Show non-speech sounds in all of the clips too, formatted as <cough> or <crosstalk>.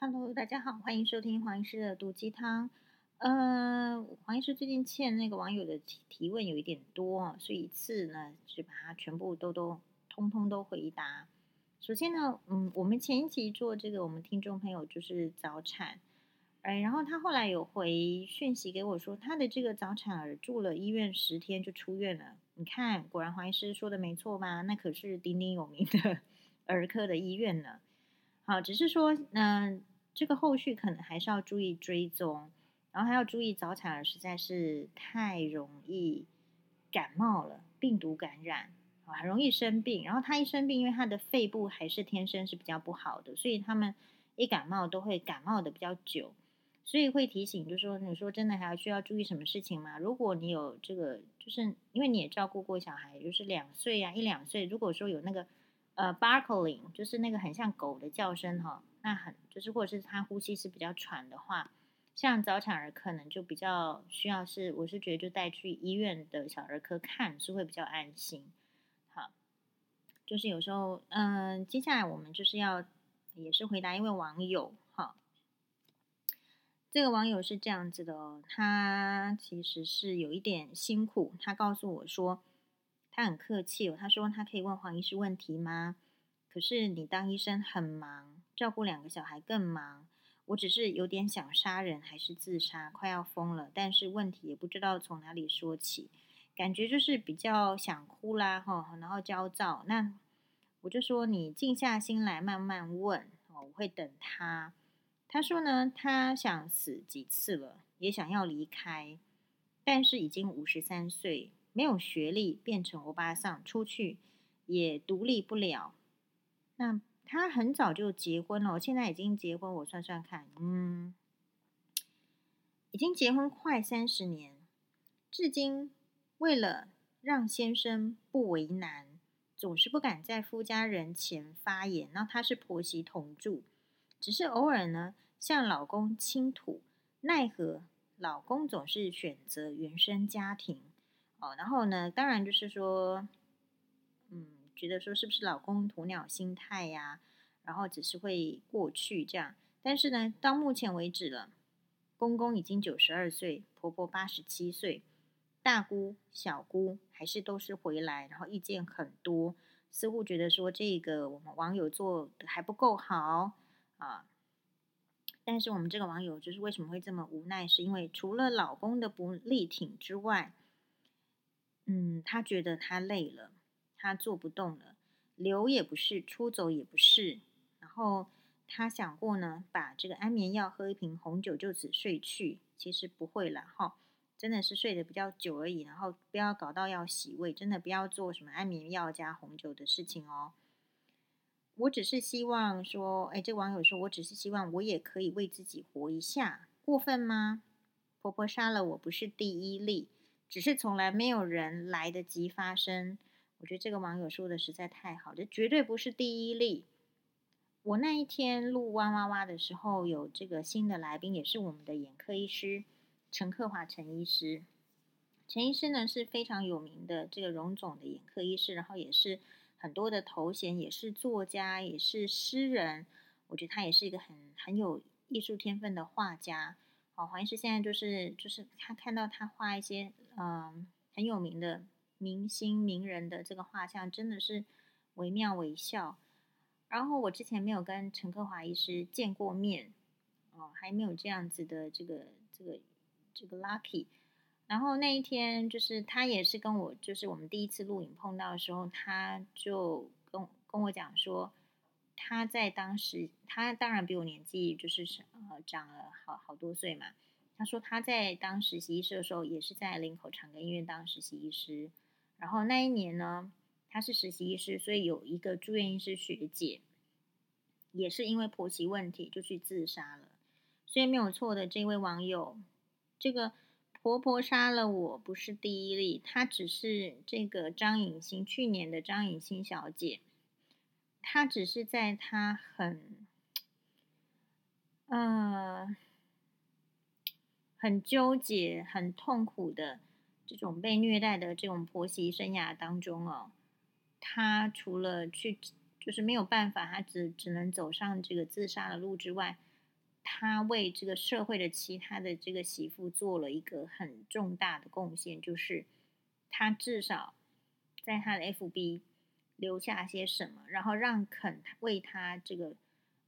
Hello，大家好，欢迎收听黄医师的毒鸡汤。呃，黄医师最近欠那个网友的提问有一点多，所以一次呢就把它全部都都通通都回答。首先呢，嗯，我们前一期做这个，我们听众朋友就是早产，哎，然后他后来有回讯息给我说，他的这个早产儿住了医院十天就出院了。你看，果然黄医师说的没错吧？那可是鼎鼎有名的 <laughs> 儿科的医院呢。好，只是说，嗯、这个后续可能还是要注意追踪，然后还要注意早产儿实在是太容易感冒了，病毒感染啊，很容易生病。然后他一生病，因为他的肺部还是天生是比较不好的，所以他们一感冒都会感冒的比较久。所以会提醒，就是说，你说真的还要需要注意什么事情吗？如果你有这个，就是因为你也照顾过小孩，就是两岁呀、一两岁，如果说有那个。呃，barking 就是那个很像狗的叫声哈，那很就是或者是他呼吸是比较喘的话，像早产儿可能就比较需要是，我是觉得就带去医院的小儿科看是会比较安心。好，就是有时候，嗯，接下来我们就是要也是回答一位网友哈，这个网友是这样子的哦，他其实是有一点辛苦，他告诉我说。他很客气哦，他说他可以问黄医师问题吗？可是你当医生很忙，照顾两个小孩更忙。我只是有点想杀人还是自杀，快要疯了，但是问题也不知道从哪里说起，感觉就是比较想哭啦，哈，然后焦躁。那我就说你静下心来慢慢问，我会等他。他说呢，他想死几次了，也想要离开，但是已经五十三岁。没有学历，变成欧巴桑，出去也独立不了。那他很早就结婚了，现在已经结婚，我算算看，嗯，已经结婚快三十年，至今为了让先生不为难，总是不敢在夫家人前发言。那他是婆媳同住，只是偶尔呢向老公倾吐，奈何老公总是选择原生家庭。哦，然后呢，当然就是说，嗯，觉得说是不是老公鸵鸟心态呀？然后只是会过去这样。但是呢，到目前为止了，公公已经九十二岁，婆婆八十七岁，大姑、小姑还是都是回来，然后意见很多，似乎觉得说这个我们网友做的还不够好啊。但是我们这个网友就是为什么会这么无奈？是因为除了老公的不力挺之外。嗯，他觉得他累了，他做不动了，留也不是，出走也不是。然后他想过呢，把这个安眠药喝一瓶红酒就此睡去。其实不会了哈，真的是睡得比较久而已。然后不要搞到要洗胃，真的不要做什么安眠药加红酒的事情哦。我只是希望说，哎，这网友说，我只是希望我也可以为自己活一下，过分吗？婆婆杀了我不是第一例。只是从来没有人来得及发声。我觉得这个网友说的实在太好，这绝对不是第一例。我那一天录哇哇哇的时候，有这个新的来宾，也是我们的眼科医师陈克华陈医师。陈医师呢是非常有名的这个荣总的眼科医师，然后也是很多的头衔，也是作家，也是诗人。我觉得他也是一个很很有艺术天分的画家。哦，黄医师现在就是就是他看到他画一些嗯、很有名的明星名人的这个画像，真的是惟妙惟肖。然后我之前没有跟陈克华医师见过面，哦，还没有这样子的这个这个这个 lucky。然后那一天就是他也是跟我就是我们第一次录影碰到的时候，他就跟跟我讲说。他在当时，他当然比我年纪就是呃长了好好多岁嘛。他说他在当实习医师的时候，也是在林口长庚医院当实习医师。然后那一年呢，他是实习医师，所以有一个住院医师学姐，也是因为婆媳问题就去自杀了。所以没有错的，这位网友，这个婆婆杀了我不是第一例，她只是这个张颖欣去年的张颖欣小姐。她只是在她很，呃，很纠结、很痛苦的这种被虐待的这种婆媳生涯当中哦，他除了去就是没有办法，他只只能走上这个自杀的路之外，他为这个社会的其他的这个媳妇做了一个很重大的贡献，就是他至少在他的 FB 留下些什么，然后让肯为他这个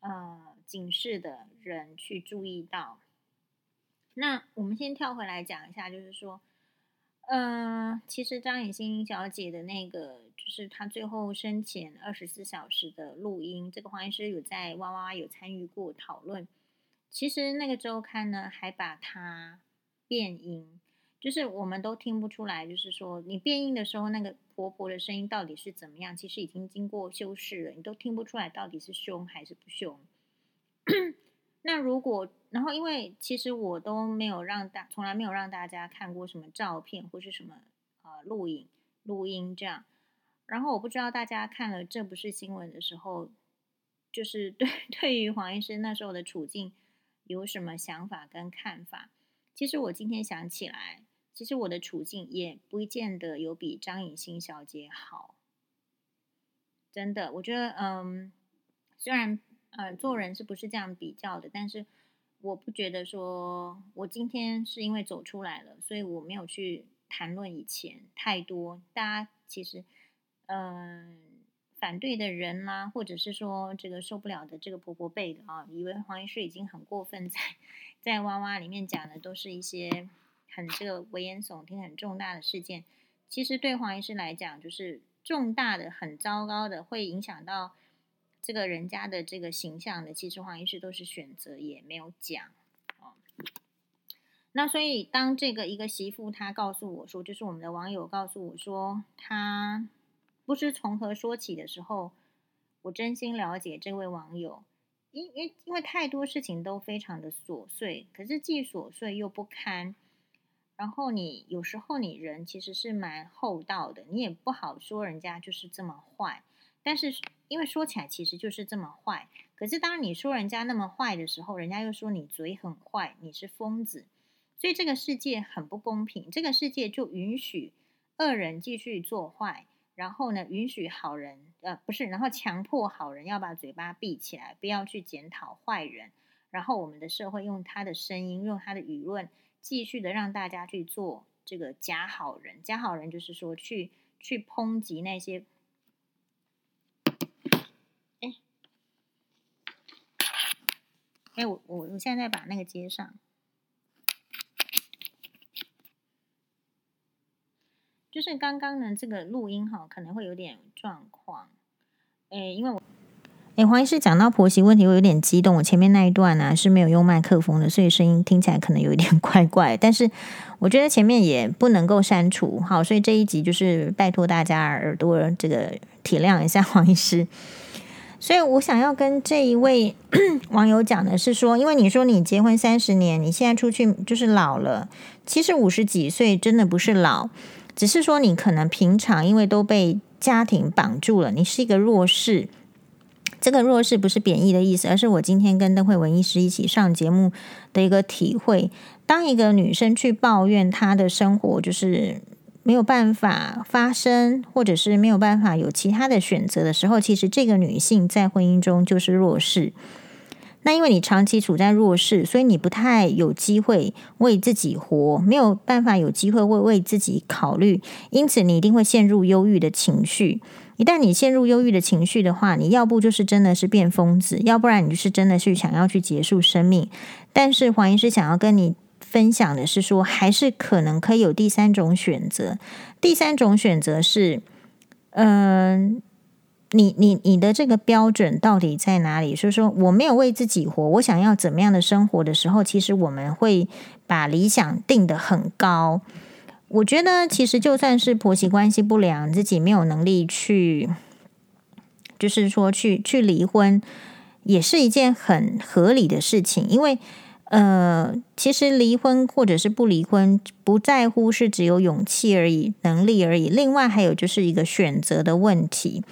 呃警示的人去注意到。那我们先跳回来讲一下，就是说，嗯、其实张雨欣小姐的那个，就是她最后生前二十四小时的录音，这个黄医师有在哇哇有参与过讨论。其实那个周刊呢，还把它变音，就是我们都听不出来，就是说你变音的时候，那个婆婆的声音到底是怎么样？其实已经经过修饰了，你都听不出来到底是凶还是不凶。那如果，然后因为其实我都没有让大，从来没有让大家看过什么照片或是什么呃录影、录音这样。然后我不知道大家看了这不是新闻的时候，就是对 <laughs> 对于黄医生那时候的处境有什么想法跟看法？其实我今天想起来，其实我的处境也不见得有比张颖欣小姐好。真的，我觉得嗯，虽然。呃，做人是不是这样比较的？但是我不觉得说，我今天是因为走出来了，所以我没有去谈论以前太多。大家其实，嗯、反对的人啦、或者是说这个受不了的这个婆婆辈的啊，以为黄医师已经很过分，<laughs> 在在哇哇里面讲的都是一些很这个危言耸听、很重大的事件。其实对黄医师来讲，就是重大的、很糟糕的，会影响到。这个人家的这个形象的，其实黄医师都是选择也没有讲哦。那所以当这个一个媳妇她告诉我说，就是我们的网友告诉我说，她不知从何说起的时候，我真心了解这位网友，因因因为太多事情都非常的琐碎，可是既琐碎又不堪。然后你有时候你人其实是蛮厚道的，你也不好说人家就是这么坏。但是，因为说起来其实就是这么坏。可是，当你说人家那么坏的时候，人家又说你嘴很坏，你是疯子。所以，这个世界很不公平。这个世界就允许恶人继续做坏，然后呢，允许好人，呃，不是，然后强迫好人要把嘴巴闭起来，不要去检讨坏人。然后，我们的社会用他的声音，用他的舆论，继续的让大家去做这个假好人。假好人就是说去，去抨击那些。哎，我我我现在把那个接上，就是刚刚呢这个录音哈，可能会有点状况。哎，因为我哎黄医师讲到婆媳问题，我有点激动。我前面那一段呢、是没有用麦克风的，所以声音听起来可能有一点 <laughs> 怪怪。但是我觉得前面也不能够删除，好，所以这一集就是拜托大家耳朵这个体谅一下黄医师。所以我想要跟这一位 <clears throat> 网友讲的是说，因为你说你结婚三十年，你现在出去就是老了。其实五十几岁真的不是老，只是说你可能平常因为都被家庭绑住了，你是一个弱势。这个弱势不是贬义的意思，而是我今天跟邓惠文医师一起上节目的一个体会。当一个女生去抱怨她的生活，就是。没有办法发声，或者是没有办法有其他的选择的时候，其实这个女性在婚姻中就是弱势。那因为你长期处在弱势，所以你不太有机会为自己活，没有办法有机会为为自己考虑，因此你一定会陷入忧郁的情绪。一旦你陷入忧郁的情绪的话，你要不就是真的是变疯子，要不然你就是真的是想要去结束生命。但是黄医师想要跟你。分享的是说，还是可能可以有第三种选择。第三种选择是，嗯、你你你的这个标准到底在哪里？所以说，我没有为自己活，我想要怎么样的生活的时候，其实我们会把理想定得很高。我觉得，其实就算是婆媳关系不良，自己没有能力去，就是说去去离婚，也是一件很合理的事情，因为。呃，其实离婚或者是不离婚，不在乎是只有勇气而已，能力而已。另外还有就是一个选择的问题。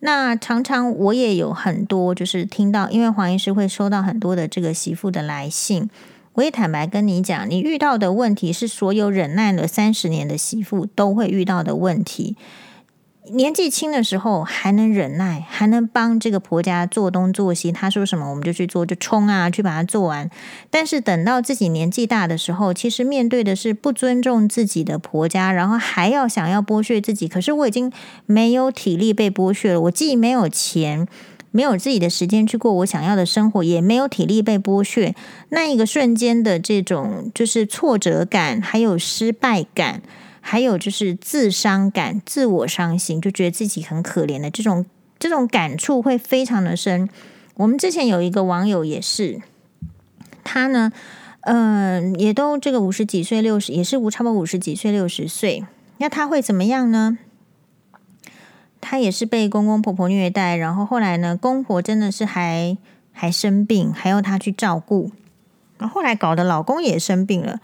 那常常我也有很多就是听到，因为黄医师会收到很多的这个媳妇的来信，我也坦白跟你讲，你遇到的问题是所有忍耐了三十年的媳妇都会遇到的问题。年纪轻的时候还能忍耐，还能帮这个婆家做东做西，他说什么我们就去做，就冲啊，去把它做完。但是等到自己年纪大的时候，其实面对的是不尊重自己的婆家，然后还要想要剥削自己。可是我已经没有体力被剥削了，我既没有钱，没有自己的时间去过我想要的生活，也没有体力被剥削。那一个瞬间的这种就是挫折感，还有失败感。还有就是自伤感、自我伤心，就觉得自己很可怜的这种这种感触会非常的深。我们之前有一个网友也是，他呢，嗯、也都这个五十几岁、六十，也是五差不多五十几岁、六十岁。那他会怎么样呢？他也是被公公婆婆虐待，然后后来呢，公婆真的是还还生病，还要他去照顾，然后后来搞得老公也生病了。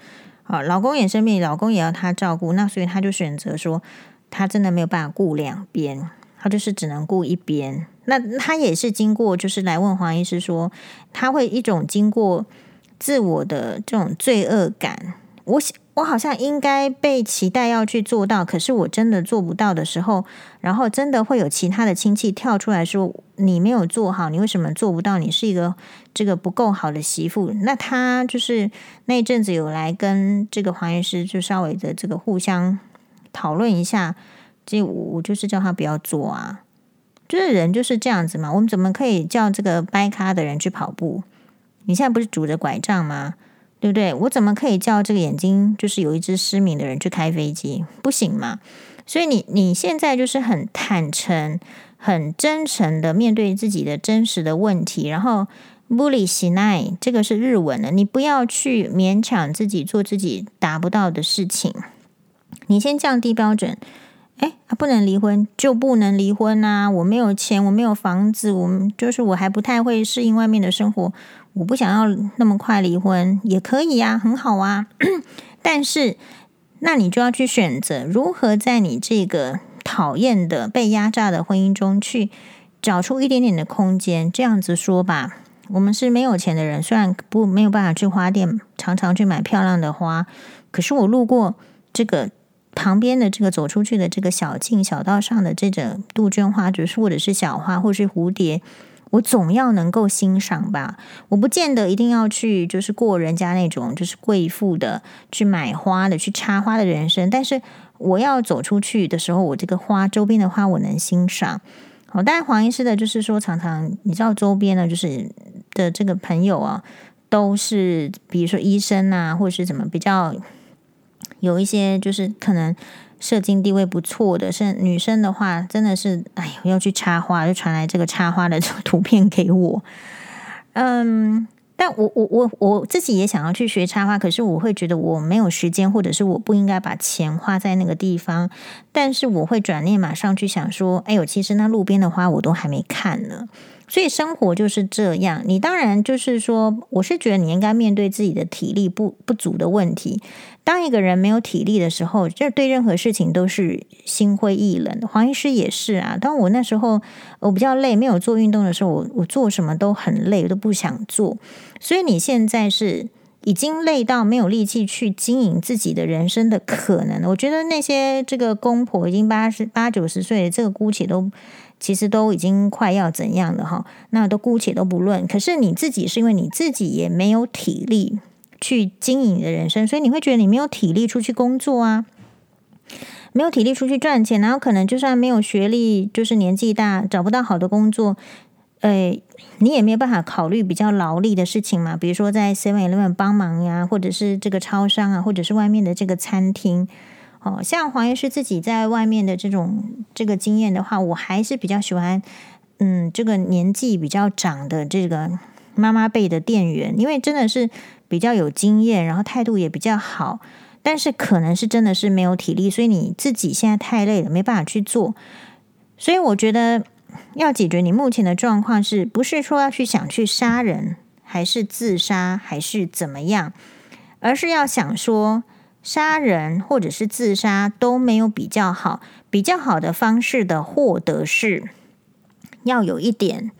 啊，老公也生病，老公也要他照顾，那所以他就选择说，他真的没有办法顾两边，他就是只能顾一边。那他也是经过，就是来问黄医师说，他会一种经过自我的这种罪恶感，我想。我好像应该被期待要去做到，可是我真的做不到的时候，然后真的会有其他的亲戚跳出来说：“你没有做好，你为什么做不到？你是一个这个不够好的媳妇。”那他就是那一阵子有来跟这个黄医师就稍微的这个互相讨论一下，这我就是叫他不要做啊，就是人就是这样子嘛。我们怎么可以叫这个掰咖的人去跑步？你现在不是拄着拐杖吗？对不对？我怎么可以叫这个眼睛就是有一只失明的人去开飞机？不行嘛！所以你你现在就是很坦诚、很真诚的面对自己的真实的问题，然后无理しない，这个是日文的，你不要去勉强自己做自己达不到的事情。你先降低标准， 哎，不能离婚就不能离婚啊！我没有钱，我没有房子，我们就是我还不太会适应外面的生活。我不想要那么快离婚，也可以呀，很好啊。<clears throat> 但是，那你就要去选择如何在你这个讨厌的、被压榨的婚姻中去找出一点点的空间。这样子说吧，我们是没有钱的人，虽然不没有办法去花店，常常去买漂亮的花，可是我路过这个旁边的这个走出去的这个小径、小道上的这种杜鹃花，就是或者是小花，或者是蝴蝶。我总要能够欣赏吧，我不见得一定要去，就是过人家那种就是贵妇的去买花的去插花的人生。但是我要走出去的时候，我这个花周边的花我能欣赏。好，但是黄医师的就是说，常常你知道周边呢，就是的这个朋友啊，都是比如说医生啊，或者是怎么比较有一些就是可能。社经地位不错的，是女生的话，真的是，哎呦，要去插花，就传来这个插花的 <laughs> 图片给我。嗯，但我我我我自己也想要去学插花，可是我会觉得我没有时间，或者是我不应该把钱花在那个地方。但是我会转念马上去想说，哎呦，其实那路边的花我都还没看呢。所以生活就是这样，你当然就是说，我是觉得你应该面对自己的体力不不足的问题。当一个人没有体力的时候，就对任何事情都是心灰意冷。黄医师也是啊，当我那时候我比较累，没有做运动的时候，我我做什么都很累，我都不想做。所以你现在是已经累到没有力气去经营自己的人生的可能。我觉得那些这个公婆已经八十八九十岁，这个姑且都。其实都已经快要怎样了哈，那都姑且都不论。可是你自己是因为你自己也没有体力去经营你的人生，所以你会觉得你没有体力出去工作啊，没有体力出去赚钱，然后可能就算没有学历，就是年纪大找不到好的工作，呃，你也没有办法考虑比较劳力的事情嘛，比如说在 Seven Eleven 帮忙呀，或者是这个超商啊，或者是外面的这个餐厅。哦，像黄医师自己在外面的这种这个经验的话，我还是比较喜欢，嗯，这个年纪比较长的这个妈妈辈的店员，因为真的是比较有经验，然后态度也比较好。但是可能是真的是没有体力，所以你自己现在太累了，没办法去做。所以我觉得要解决你目前的状况，是不是说要去想去杀人，还是自杀，还是怎么样？而是要想说。杀人或者是自杀都没有比较好，比较好的方式的获得是要有一点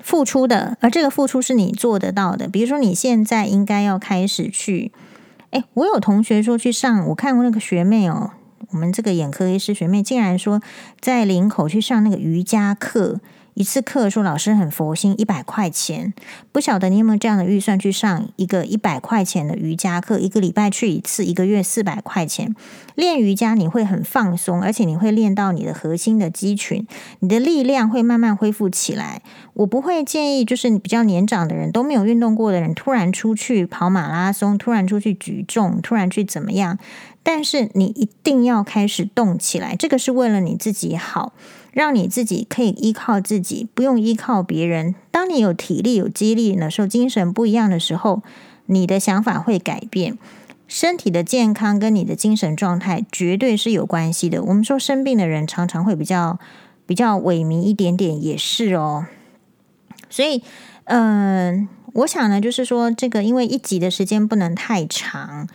付出的，而这个付出是你做得到的。比如说，你现在应该要开始去，哎，我有同学说去上，我看过那个学妹哦，我们这个眼科医师学妹竟然说在林口去上那个瑜伽课。一次课说老师很佛心，一百块钱，不晓得你有没有这样的预算去上一个一百块钱的瑜伽课，一个礼拜去一次，一个月四百块钱。练瑜伽你会很放松，而且你会练到你的核心的肌群，你的力量会慢慢恢复起来。我不会建议，就是你比较年长的人都没有运动过的人，突然出去跑马拉松，突然出去举重，突然去怎么样？但是你一定要开始动起来，这个是为了你自己好。让你自己可以依靠自己，不用依靠别人。当你有体力、有肌力的时候，精神不一样的时候，你的想法会改变。身体的健康跟你的精神状态绝对是有关系的。我们说生病的人常常会比较比较萎靡一点点，也是哦。所以，嗯、我想呢，就是说这个，因为一集的时间不能太长。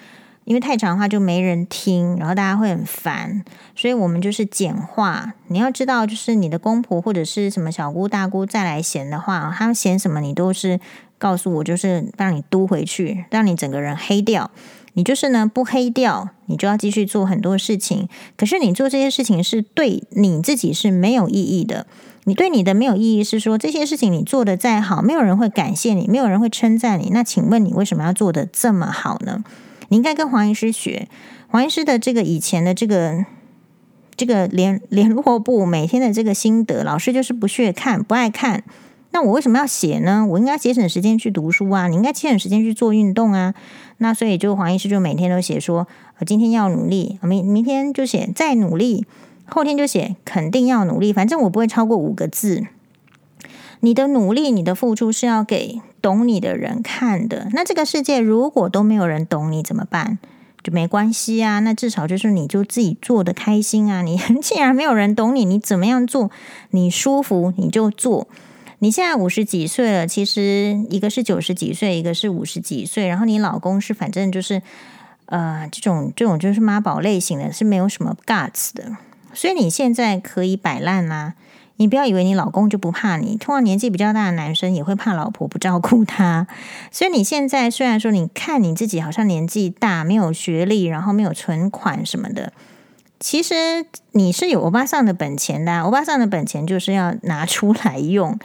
因为太长的话就没人听，然后大家会很烦，所以我们就是简化。你要知道，就是你的公婆或者是什么小姑大姑再来嫌的话，他们嫌什么，你都是告诉我，就是让你嘟回去，让你整个人黑掉。你就是呢不黑掉，你就要继续做很多事情。可是你做这些事情是对你自己是没有意义的。你对你的没有意义是说，这些事情你做得再好，没有人会感谢你，没有人会称赞你。那请问你为什么要做得这么好呢？你应该跟黄医师学，黄医师的这个以前的这个这个联联络部，每天的这个心得，老师就是不屑看，不爱看。那我为什么要写呢？我应该节省时间去读书啊，你应该节省时间去做运动啊。那所以就黄医师就每天都写说，今天要努力，明明天就写再努力，后天就写肯定要努力，反正我不会超过五个字。你的努力，你的付出是要给懂你的人看的。那这个世界如果都没有人懂你怎么办？就没关系啊。那至少就是你就自己做的开心啊。<laughs> 你既然没有人懂你，你怎么样做你舒服你就做。你现在五十几岁了，其实一个是九十几岁，一个是五十几岁，然后你老公是反正就是呃这种这种就是妈宝类型的，是没有什么 guts 的。所以你现在可以摆烂啦。你不要以为你老公就不怕你，通常年纪比较大的男生也会怕老婆不照顾他。<laughs> 所以你现在虽然说你看你自己好像年纪大，没有学历，然后没有存款什么的，其实你是有欧巴桑的本钱的。欧巴桑的本钱就是要拿出来用。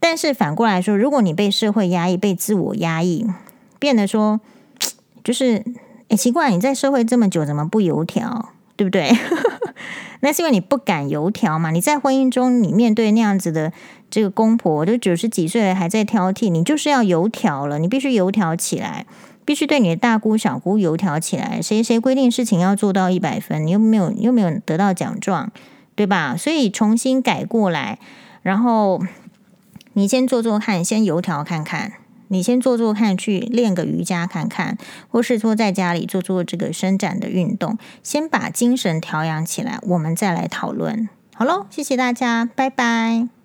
但是反过来说，如果你被社会压抑，被自我压抑，变得说就是，诶，奇怪，你在社会这么久，怎么不油条？对不对？<laughs> 那是因为你不敢油条嘛。你在婚姻中，你面对那样子的这个公婆，都九十几岁了还在挑剔，你就是要油条了。你必须油条起来，必须对你的大姑小姑油条起来。谁谁规定事情要做到一百分？你又没有又没有得到奖状，对吧？所以重新改过来，然后你先做做看，先油条看看。你先做做看，去练个瑜伽看看，或是说在家里做做这个伸展的运动，先把精神调养起来，我们再来讨论。好喽，谢谢大家，拜拜。